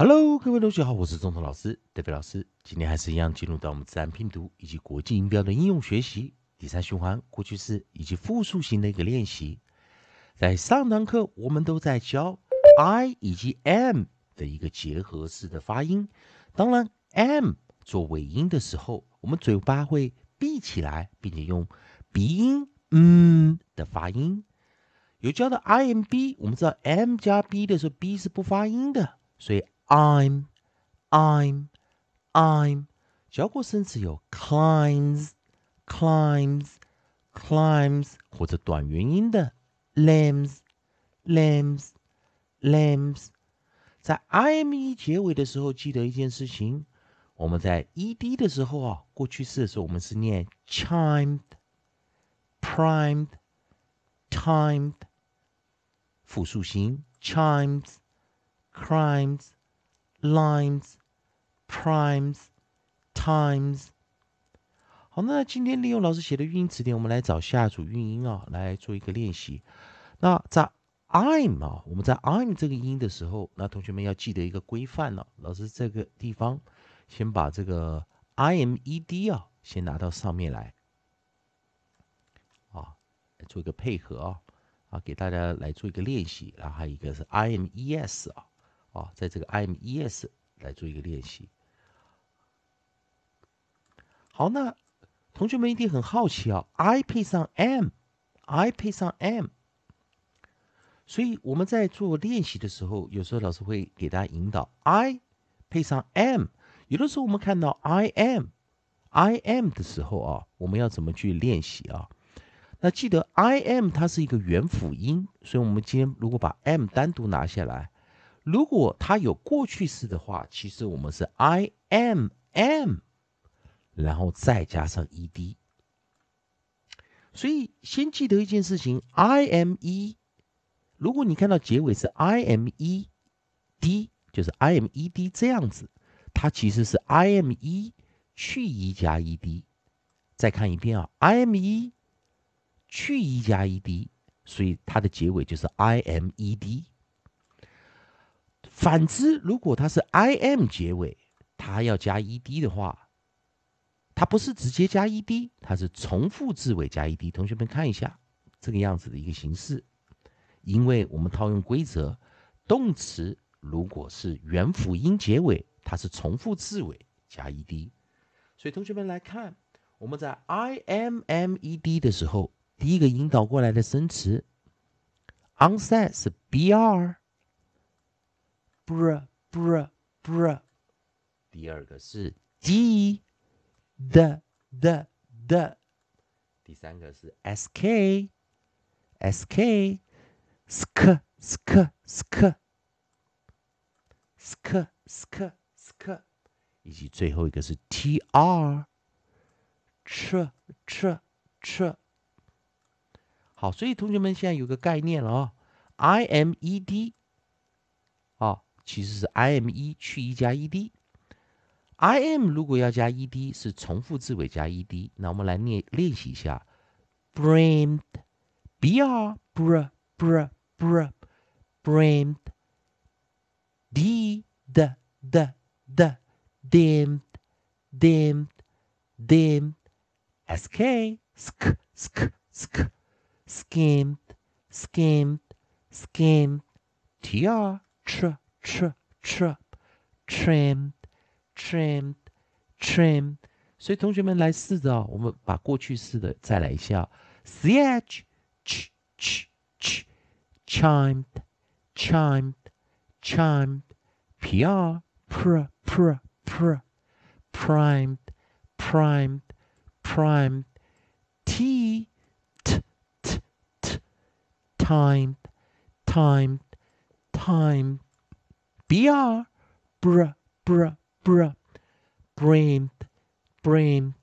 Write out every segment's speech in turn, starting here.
Hello，各位同学好，我是中通老师德飞老师。今天还是一样进入到我们自然拼读以及国际音标的应用学习第三循环过去式以及复数型的一个练习。在上堂课我们都在教 I 以及 M 的一个结合式的发音。当然，M 做尾音的时候，我们嘴巴会闭起来，并且用鼻音嗯的发音。有教的 I M B，我们知道 M 加 B 的时候，B 是不发音的，所以。I'm, I'm, I'm。教过生词有 climbs, climbs, climbs，或者短元音的 lambs, lambs, lambs。在 ime 结尾的时候，记得一件事情：我们在 ed 的时候啊，过去式的时候，我们是念 chimed, primed, timed。复数形 chimes, crimes。 Lines, primes, times。好，那今天利用老师写的语音词典，我们来找下组运音啊，来做一个练习。那在 I'm 啊，我们在 I'm 这个音的时候，那同学们要记得一个规范了。老师这个地方先把这个 I M E D 啊，先拿到上面来啊，来做一个配合啊，啊，给大家来做一个练习。然后还有一个是 I M E S 啊。啊，在这个 I M E S 来做一个练习。好，那同学们一定很好奇啊，I 配上 M，I 配上 M，所以我们在做练习的时候，有时候老师会给大家引导 I 配上 M。有的时候我们看到 I am，I am 的时候啊，我们要怎么去练习啊？那记得 I am 它是一个元辅音，所以我们今天如果把 M 单独拿下来。如果它有过去式的话，其实我们是 I am am，然后再加上 ed。所以先记得一件事情，I am e。如果你看到结尾是 I m e d，就是 I am ed 这样子，它其实是 I am e 去 e 加 ed。再看一遍啊，I am e 去 e 加 ed，所以它的结尾就是 I am ed。反之，如果它是 I M 结尾，它要加 E D 的话，它不是直接加 E D，它是重复字尾加 E D。同学们看一下这个样子的一个形式，因为我们套用规则，动词如果是元辅音结尾，它是重复字尾加 E D。所以同学们来看，我们在 I M M E D 的时候，第一个引导过来的生词，onset 是 B R。br br br，第二个是 d d d d，第三个是 sk sk sk sk sk sk sk，以及最后一个是 tr tr tr。好，所以同学们现在有个概念了啊，imed。其实是 I M E 去 E 加 E D，I M 如果要加 E D 是重复字尾加 E D，那我们来练练习一下，brained，b r br br br brained，d d d d dimmed dimmed dimmed，sk sk sk sk skimmed skimmed skimmed，tr tr tr tr trimmed trimmed trimmed，所以同学们来试着，我们把过去式的再来一下，ch ch ch ch chimed chimed chimed pr pr pr pr primed primed primed t t t t timed timed timed br, br, br, br, brained, brained,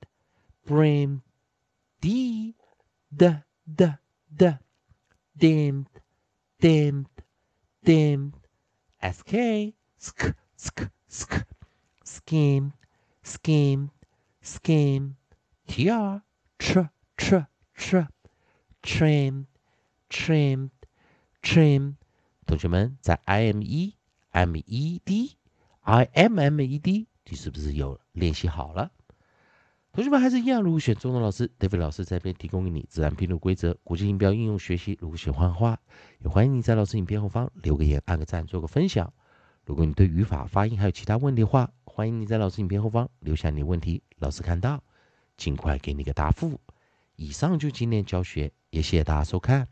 brained, d, d, d, d, dimmed, dimmed, dimmed, sk, sk, sk, sk, schemed, schemed, schemed, tr, tr, tr, tr, trimmed, trimmed, trimmed。同学们，在 IME M E D I M M E D，你是不是有练习好了？同学们还是一样，如果选中的老师，David 老师在这边提供给你自然拼读规则、国际音标应用学习。如果喜欢的话，也欢迎你在老师影片后方留个言、按个赞、做个分享。如果你对语法、发音还有其他问题的话，欢迎你在老师影片后方留下你的问题，老师看到尽快给你个答复。以上就今天教学，也谢谢大家收看。